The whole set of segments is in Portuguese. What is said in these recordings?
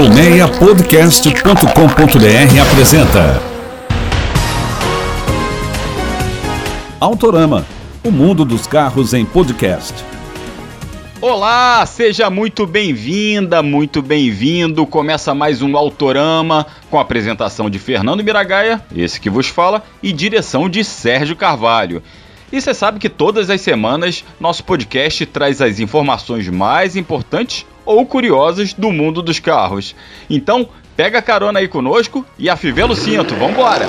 Colmeiapodcast.com.br apresenta Autorama, o mundo dos carros em podcast. Olá, seja muito bem-vinda, muito bem-vindo. Começa mais um Autorama com a apresentação de Fernando Miragaia, esse que vos fala, e direção de Sérgio Carvalho. E você sabe que todas as semanas nosso podcast traz as informações mais importantes ou curiosas do mundo dos carros. Então, pega carona aí conosco e afivela o cinto, vambora!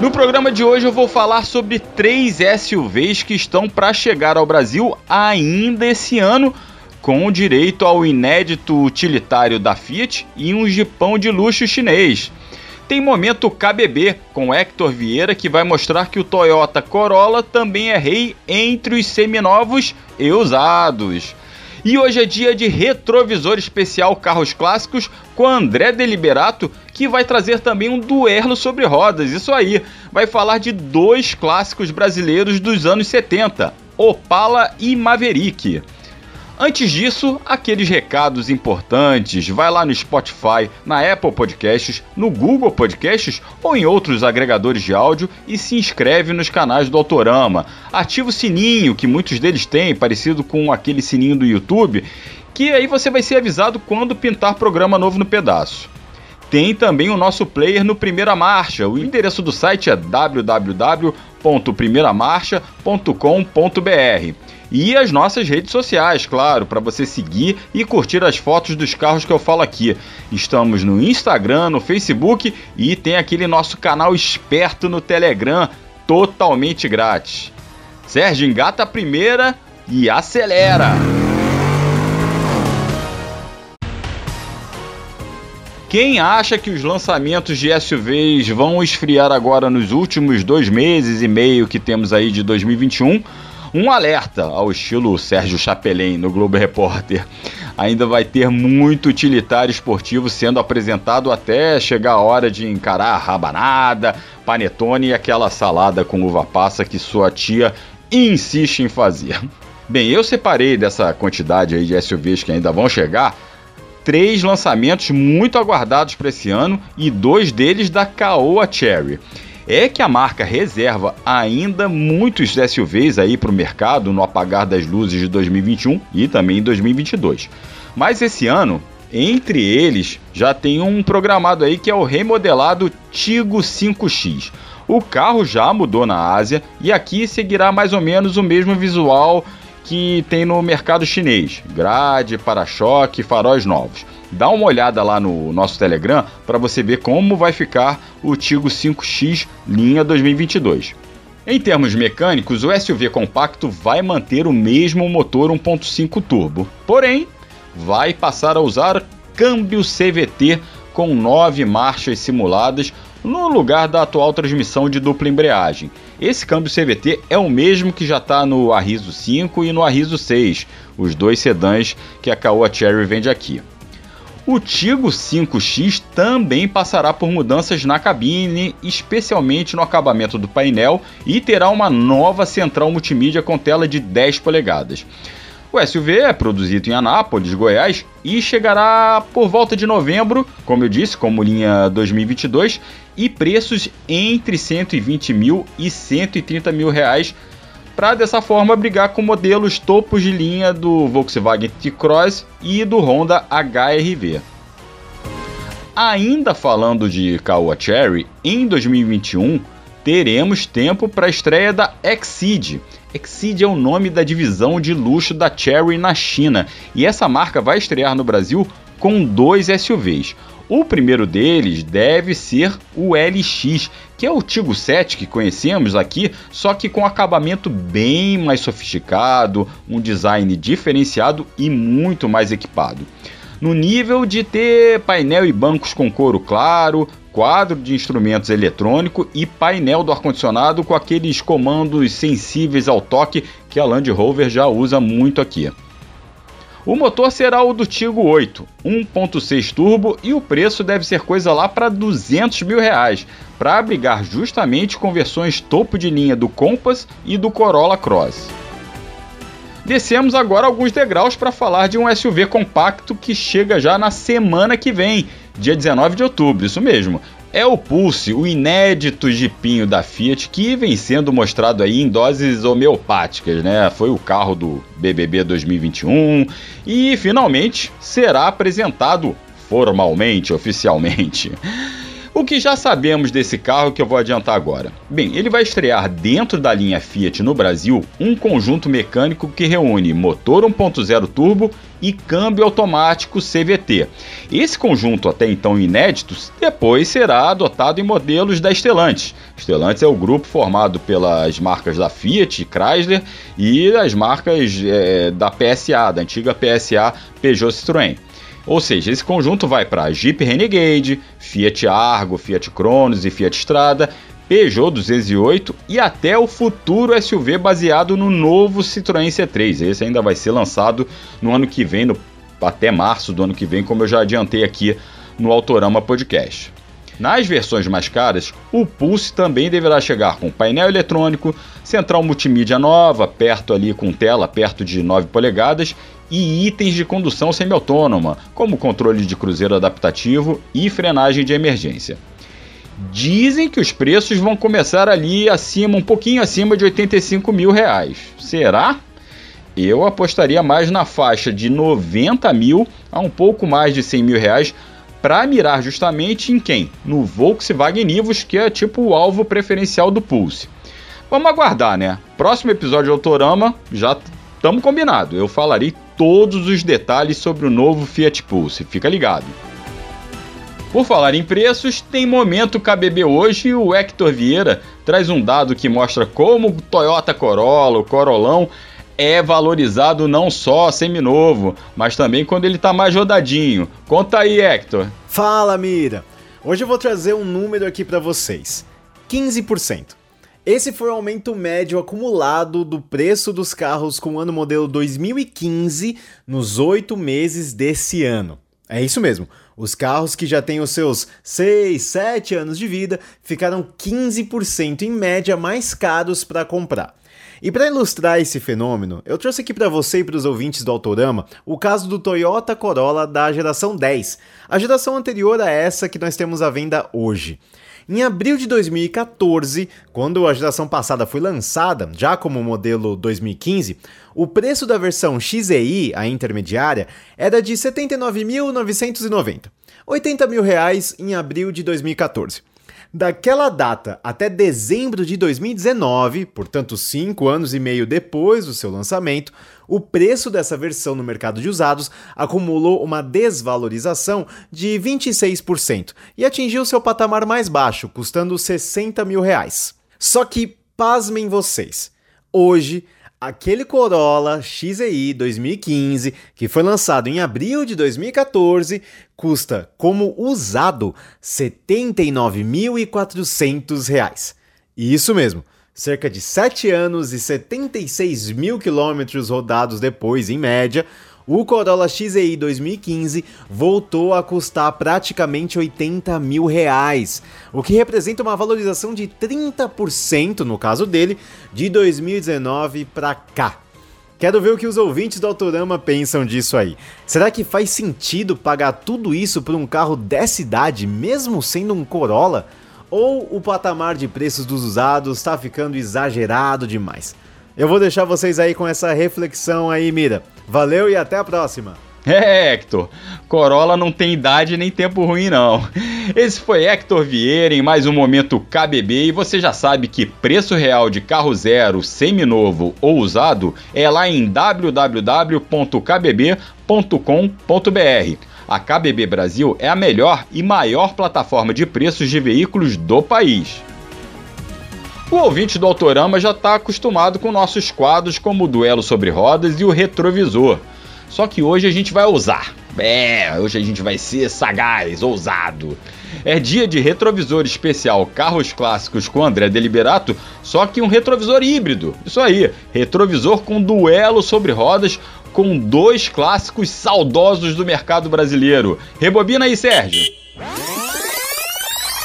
No programa de hoje eu vou falar sobre três SUVs que estão para chegar ao Brasil ainda esse ano, com direito ao inédito utilitário da Fiat e um jipão de luxo chinês. Tem momento KBB com Hector Vieira que vai mostrar que o Toyota Corolla também é rei entre os seminovos e usados. E hoje é dia de retrovisor especial carros clássicos com André Deliberato, que vai trazer também um duelo sobre rodas. Isso aí, vai falar de dois clássicos brasileiros dos anos 70, Opala e Maverick. Antes disso, aqueles recados importantes, vai lá no Spotify, na Apple Podcasts, no Google Podcasts ou em outros agregadores de áudio e se inscreve nos canais do Autorama. Ativa o sininho, que muitos deles têm, parecido com aquele sininho do YouTube, que aí você vai ser avisado quando pintar programa novo no pedaço. Tem também o nosso player no Primeira Marcha. O endereço do site é www.primeiramarcha.com.br e as nossas redes sociais, claro, para você seguir e curtir as fotos dos carros que eu falo aqui. Estamos no Instagram, no Facebook e tem aquele nosso canal esperto no Telegram, totalmente grátis. Sérgio, engata a primeira e acelera! Quem acha que os lançamentos de SUVs vão esfriar agora nos últimos dois meses e meio que temos aí de 2021? Um alerta ao estilo Sérgio Chapelin no Globo Repórter. Ainda vai ter muito utilitário esportivo sendo apresentado até chegar a hora de encarar a rabanada, panetone e aquela salada com uva passa que sua tia insiste em fazer. Bem, eu separei dessa quantidade aí de SUVs que ainda vão chegar três lançamentos muito aguardados para esse ano e dois deles da Caoa Cherry é que a marca reserva ainda muitos SUVs aí para o mercado no apagar das luzes de 2021 e também em 2022. Mas esse ano, entre eles, já tem um programado aí que é o remodelado Tigo 5X. O carro já mudou na Ásia e aqui seguirá mais ou menos o mesmo visual que tem no mercado chinês: grade, para-choque, faróis novos. Dá uma olhada lá no nosso Telegram para você ver como vai ficar o Tigo 5X linha 2022. Em termos mecânicos, o SUV compacto vai manter o mesmo motor 1.5 turbo, porém vai passar a usar câmbio CVT com nove marchas simuladas no lugar da atual transmissão de dupla embreagem. Esse câmbio CVT é o mesmo que já está no Arriso 5 e no Arriso 6, os dois sedãs que a Caoa Cherry vende aqui. O Tigo 5X também passará por mudanças na cabine, especialmente no acabamento do painel, e terá uma nova central multimídia com tela de 10 polegadas. O SUV é produzido em Anápolis, Goiás, e chegará por volta de novembro, como eu disse, como linha 2022, e preços entre 120 mil e 130 mil reais para dessa forma brigar com modelos topos de linha do Volkswagen T-Cross e do Honda HRV. Ainda falando de Caoa Cherry, em 2021 teremos tempo para a estreia da Exceed. Exceed é o nome da divisão de luxo da Cherry na China e essa marca vai estrear no Brasil com dois SUVs. O primeiro deles deve ser o LX, que é o Tigo 7 que conhecemos aqui, só que com acabamento bem mais sofisticado, um design diferenciado e muito mais equipado. No nível de ter painel e bancos com couro claro, quadro de instrumentos eletrônico e painel do ar-condicionado com aqueles comandos sensíveis ao toque que a Land Rover já usa muito aqui. O motor será o do Tigo 8, 1.6 turbo e o preço deve ser coisa lá para 200 mil reais, para abrigar justamente com versões topo de linha do Compass e do Corolla Cross. Descemos agora alguns degraus para falar de um SUV compacto que chega já na semana que vem, dia 19 de outubro, isso mesmo. É o Pulse, o inédito jipinho da Fiat que vem sendo mostrado aí em doses homeopáticas, né? Foi o carro do BBB 2021 e finalmente será apresentado formalmente, oficialmente. O que já sabemos desse carro que eu vou adiantar agora? Bem, ele vai estrear dentro da linha Fiat no Brasil um conjunto mecânico que reúne motor 1.0 turbo e câmbio automático CVT. Esse conjunto, até então inédito, depois será adotado em modelos da Stellantis. Stellantis é o grupo formado pelas marcas da Fiat, Chrysler e as marcas é, da PSA, da antiga PSA Peugeot Citroën. Ou seja, esse conjunto vai para Jeep Renegade, Fiat Argo, Fiat Cronos e Fiat Strada, Peugeot 208 e até o futuro SUV baseado no novo Citroën C3. Esse ainda vai ser lançado no ano que vem, no, até março do ano que vem, como eu já adiantei aqui no Autorama Podcast. Nas versões mais caras, o Pulse também deverá chegar com painel eletrônico, central multimídia nova, perto ali com tela perto de 9 polegadas e itens de condução semi-autônoma, como controle de cruzeiro adaptativo e frenagem de emergência. Dizem que os preços vão começar ali acima, um pouquinho acima de 85 mil reais. Será? Eu apostaria mais na faixa de 90 mil a um pouco mais de 100 mil reais para mirar justamente em quem? No Volkswagen Nivus, que é tipo o alvo preferencial do Pulse. Vamos aguardar, né? Próximo episódio de Autorama, já estamos combinado. Eu falarei todos os detalhes sobre o novo Fiat Pulse. Fica ligado. Por falar em preços, tem momento KBB hoje e o Hector Vieira traz um dado que mostra como o Toyota Corolla, o Corolão, é valorizado não só seminovo, mas também quando ele está mais rodadinho. Conta aí, Hector. Fala, Mira. Hoje eu vou trazer um número aqui para vocês. 15%. Esse foi o aumento médio acumulado do preço dos carros com o ano modelo 2015 nos oito meses desse ano. É isso mesmo. Os carros que já têm os seus 6, 7 anos de vida ficaram 15% em média mais caros para comprar. E para ilustrar esse fenômeno, eu trouxe aqui para você e para os ouvintes do Autorama o caso do Toyota Corolla da geração 10, a geração anterior a essa que nós temos à venda hoje. Em abril de 2014, quando a geração passada foi lançada, já como modelo 2015, o preço da versão XEI, a intermediária, era de R$ 79.990, 80 mil reais em abril de 2014. Daquela data até dezembro de 2019, portanto cinco anos e meio depois do seu lançamento, o preço dessa versão no mercado de usados acumulou uma desvalorização de 26% e atingiu seu patamar mais baixo, custando 60 mil reais. Só que, pasmem vocês, hoje aquele Corolla XEI 2015, que foi lançado em abril de 2014, custa, como usado, R$ 79.400. Isso mesmo, cerca de 7 anos e 76 mil quilômetros rodados depois, em média, o Corolla XEI 2015 voltou a custar praticamente 80 mil reais, o que representa uma valorização de 30% no caso dele, de 2019 para cá. Quero ver o que os ouvintes do Autorama pensam disso aí. Será que faz sentido pagar tudo isso por um carro dessa idade, mesmo sendo um Corolla? Ou o patamar de preços dos usados está ficando exagerado demais? Eu vou deixar vocês aí com essa reflexão aí, Mira. Valeu e até a próxima! É, Hector, Corolla não tem idade nem tempo ruim não. Esse foi Hector Vieira em mais um momento KBB e você já sabe que preço real de carro zero, seminovo ou usado é lá em www.kbb.com.br. A KBB Brasil é a melhor e maior plataforma de preços de veículos do país. O ouvinte do Autorama já está acostumado com nossos quadros como o Duelo sobre Rodas e o Retrovisor. Só que hoje a gente vai ousar. É, hoje a gente vai ser sagaz, ousado. É dia de retrovisor especial Carros Clássicos com André Deliberato, só que um retrovisor híbrido. Isso aí, retrovisor com duelo sobre rodas com dois clássicos saudosos do mercado brasileiro. Rebobina aí, Sérgio.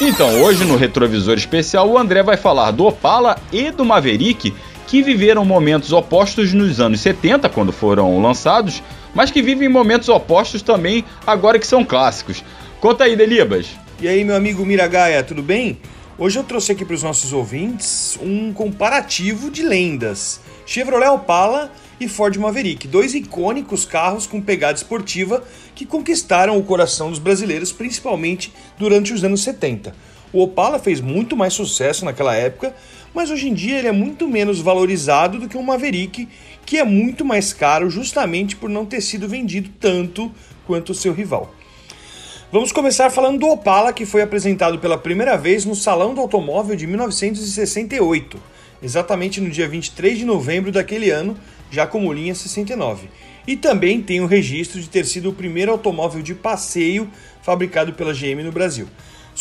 Então, hoje no retrovisor especial, o André vai falar do Opala e do Maverick que viveram momentos opostos nos anos 70, quando foram lançados, mas que vivem momentos opostos também agora que são clássicos. Conta aí, Delibas. E aí, meu amigo Miragaia, tudo bem? Hoje eu trouxe aqui para os nossos ouvintes um comparativo de lendas: Chevrolet Opala e Ford Maverick, dois icônicos carros com pegada esportiva que conquistaram o coração dos brasileiros, principalmente durante os anos 70. O Opala fez muito mais sucesso naquela época, mas hoje em dia ele é muito menos valorizado do que o Maverick, que é muito mais caro justamente por não ter sido vendido tanto quanto o seu rival. Vamos começar falando do Opala, que foi apresentado pela primeira vez no Salão do Automóvel de 1968, exatamente no dia 23 de novembro daquele ano, já como linha 69. E também tem o registro de ter sido o primeiro automóvel de passeio fabricado pela GM no Brasil.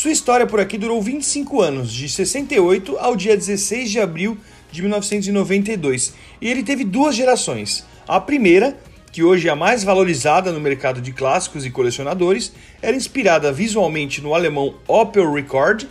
Sua história por aqui durou 25 anos, de 68 ao dia 16 de abril de 1992, e ele teve duas gerações. A primeira, que hoje é a mais valorizada no mercado de clássicos e colecionadores, era inspirada visualmente no alemão Opel Record,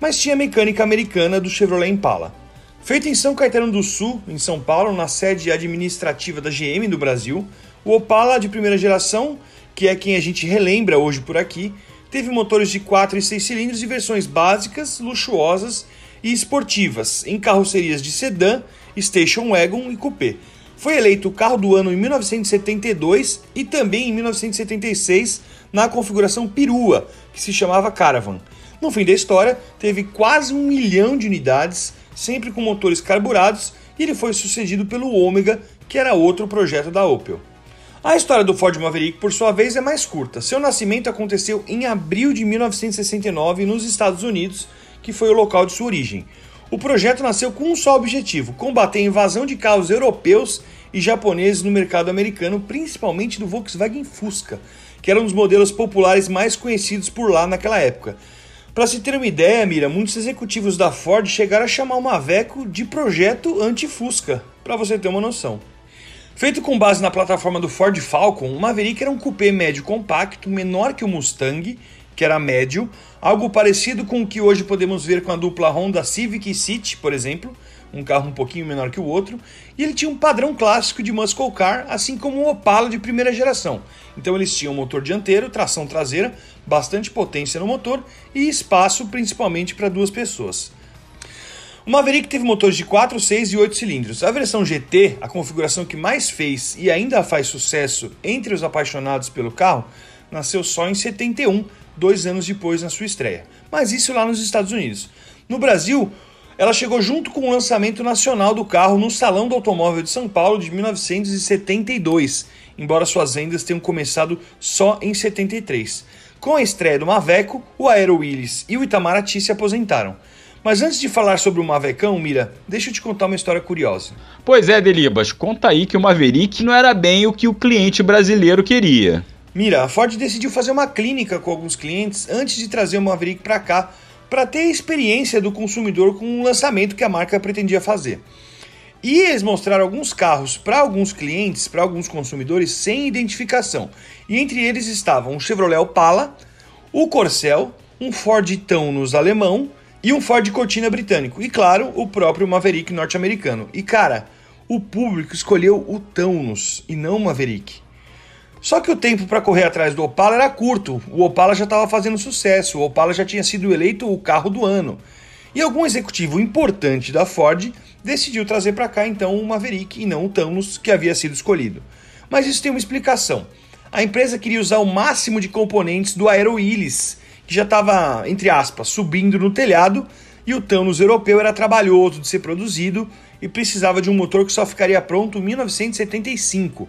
mas tinha mecânica americana do Chevrolet Impala. Feito em São Caetano do Sul, em São Paulo, na sede administrativa da GM do Brasil, o Opala de primeira geração, que é quem a gente relembra hoje por aqui, teve motores de 4 e 6 cilindros e versões básicas, luxuosas e esportivas, em carrocerias de sedã, station wagon e coupé. Foi eleito o carro do ano em 1972 e também em 1976 na configuração perua, que se chamava Caravan. No fim da história, teve quase um milhão de unidades, sempre com motores carburados, e ele foi sucedido pelo Ômega, que era outro projeto da Opel. A história do Ford Maverick, por sua vez, é mais curta. Seu nascimento aconteceu em abril de 1969 nos Estados Unidos, que foi o local de sua origem. O projeto nasceu com um só objetivo: combater a invasão de carros europeus e japoneses no mercado americano, principalmente do Volkswagen Fusca, que era um dos modelos populares mais conhecidos por lá naquela época. Para se ter uma ideia, Mira, muitos executivos da Ford chegaram a chamar o Maveco de projeto anti-Fusca, para você ter uma noção. Feito com base na plataforma do Ford Falcon, o Maverick era um coupé médio compacto, menor que o Mustang, que era médio, algo parecido com o que hoje podemos ver com a dupla Honda Civic e City, por exemplo, um carro um pouquinho menor que o outro, e ele tinha um padrão clássico de muscle car, assim como o Opala de primeira geração. Então eles tinham motor dianteiro, tração traseira, bastante potência no motor e espaço principalmente para duas pessoas. O Maverick teve motores de 4, 6 e 8 cilindros. A versão GT, a configuração que mais fez e ainda faz sucesso entre os apaixonados pelo carro, nasceu só em 71, dois anos depois na sua estreia. Mas isso lá nos Estados Unidos. No Brasil, ela chegou junto com o lançamento nacional do carro no Salão do Automóvel de São Paulo de 1972, embora suas vendas tenham começado só em 73. Com a estreia do Maveco, o Aero Willis e o Itamaraty se aposentaram. Mas antes de falar sobre o Mavecão, Mira, deixa eu te contar uma história curiosa. Pois é, Delibas, conta aí que o Maverick não era bem o que o cliente brasileiro queria. Mira, a Ford decidiu fazer uma clínica com alguns clientes antes de trazer o Maverick para cá, para ter a experiência do consumidor com o lançamento que a marca pretendia fazer. E eles mostraram alguns carros para alguns clientes, para alguns consumidores sem identificação. E entre eles estavam um Chevrolet Opala, o Corcel, um Ford Taunus alemão e um Ford Cortina britânico. E claro, o próprio Maverick norte-americano. E cara, o público escolheu o Taunus e não o Maverick. Só que o tempo para correr atrás do Opala era curto. O Opala já estava fazendo sucesso. O Opala já tinha sido eleito o carro do ano. E algum executivo importante da Ford decidiu trazer para cá então o Maverick e não o Taunus que havia sido escolhido. Mas isso tem uma explicação. A empresa queria usar o máximo de componentes do Aero Willis, que já estava, entre aspas, subindo no telhado, e o Taunus europeu era trabalhoso de ser produzido e precisava de um motor que só ficaria pronto em 1975.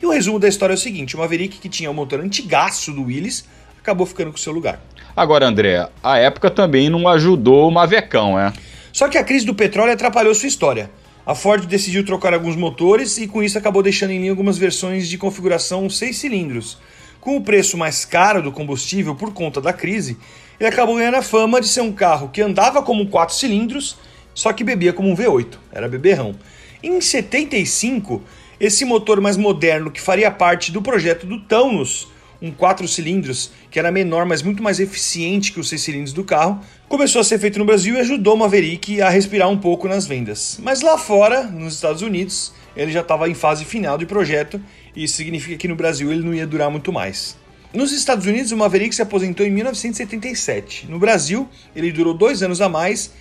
E o resumo da história é o seguinte: o Maverick, que tinha o motor antigaço do Willis, acabou ficando com seu lugar. Agora, André, a época também não ajudou o Mavecão, é? Só que a crise do petróleo atrapalhou sua história. A Ford decidiu trocar alguns motores e com isso acabou deixando em linha algumas versões de configuração 6 cilindros. Com o preço mais caro do combustível por conta da crise, ele acabou ganhando a fama de ser um carro que andava como 4 cilindros, só que bebia como um V8, era beberrão. Em 75, esse motor mais moderno que faria parte do projeto do Taunus, um 4 cilindros, que era menor, mas muito mais eficiente que os 6 cilindros do carro, começou a ser feito no Brasil e ajudou o Maverick a respirar um pouco nas vendas. Mas lá fora, nos Estados Unidos, ele já estava em fase final de projeto, e isso significa que no Brasil ele não ia durar muito mais. Nos Estados Unidos, o Maverick se aposentou em 1977. No Brasil, ele durou dois anos a mais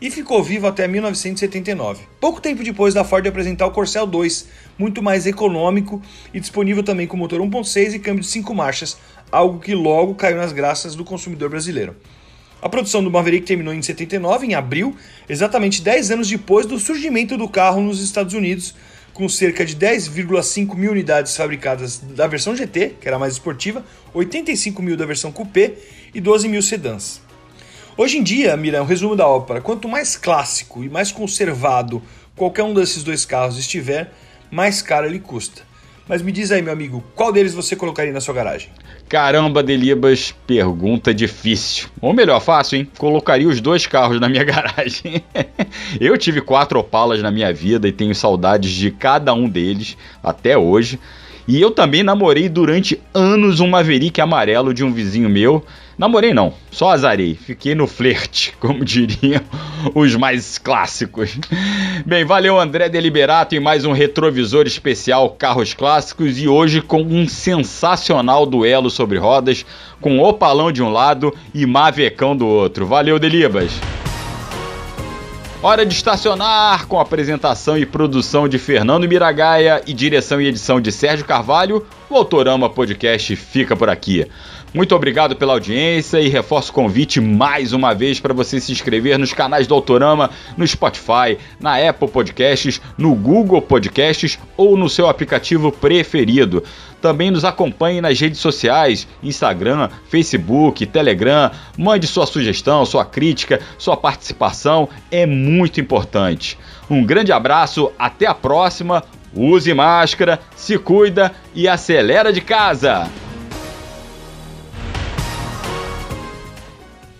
e ficou vivo até 1979. Pouco tempo depois da Ford apresentar o Corcel 2, muito mais econômico e disponível também com motor 1.6 e câmbio de 5 marchas, algo que logo caiu nas graças do consumidor brasileiro. A produção do Maverick terminou em 79, em abril, exatamente 10 anos depois do surgimento do carro nos Estados Unidos, com cerca de 10,5 mil unidades fabricadas da versão GT, que era mais esportiva, 85 mil da versão Coupé e 12 mil sedãs. Hoje em dia, Mira, um resumo da ópera: quanto mais clássico e mais conservado qualquer um desses dois carros estiver, mais caro ele custa. Mas me diz aí, meu amigo, qual deles você colocaria na sua garagem? Caramba, Delibas, pergunta difícil. Ou melhor, fácil, hein? Colocaria os dois carros na minha garagem. Eu tive quatro Opalas na minha vida e tenho saudades de cada um deles até hoje. E eu também namorei durante anos um Maverick amarelo de um vizinho meu. Namorei não, só azarei. Fiquei no flerte, como diriam os mais clássicos. Bem, valeu André Deliberato em mais um retrovisor especial Carros Clássicos e hoje com um sensacional duelo sobre rodas com Opalão de um lado e Mavecão do outro. Valeu, Delibas! Hora de estacionar com apresentação e produção de Fernando Miragaia e direção e edição de Sérgio Carvalho. O Autorama Podcast fica por aqui. Muito obrigado pela audiência e reforço o convite mais uma vez para você se inscrever nos canais do Autorama, no Spotify, na Apple Podcasts, no Google Podcasts ou no seu aplicativo preferido. Também nos acompanhe nas redes sociais, Instagram, Facebook, Telegram. Mande sua sugestão, sua crítica, sua participação, é muito importante. Um grande abraço, até a próxima. Use máscara, se cuida e acelera de casa.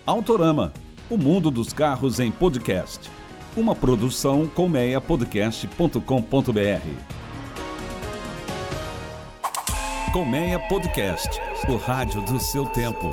Autorama, o mundo dos carros em podcast. Uma produção colmeiapodcast.com.br. Colmeia Podcast, o rádio do seu tempo.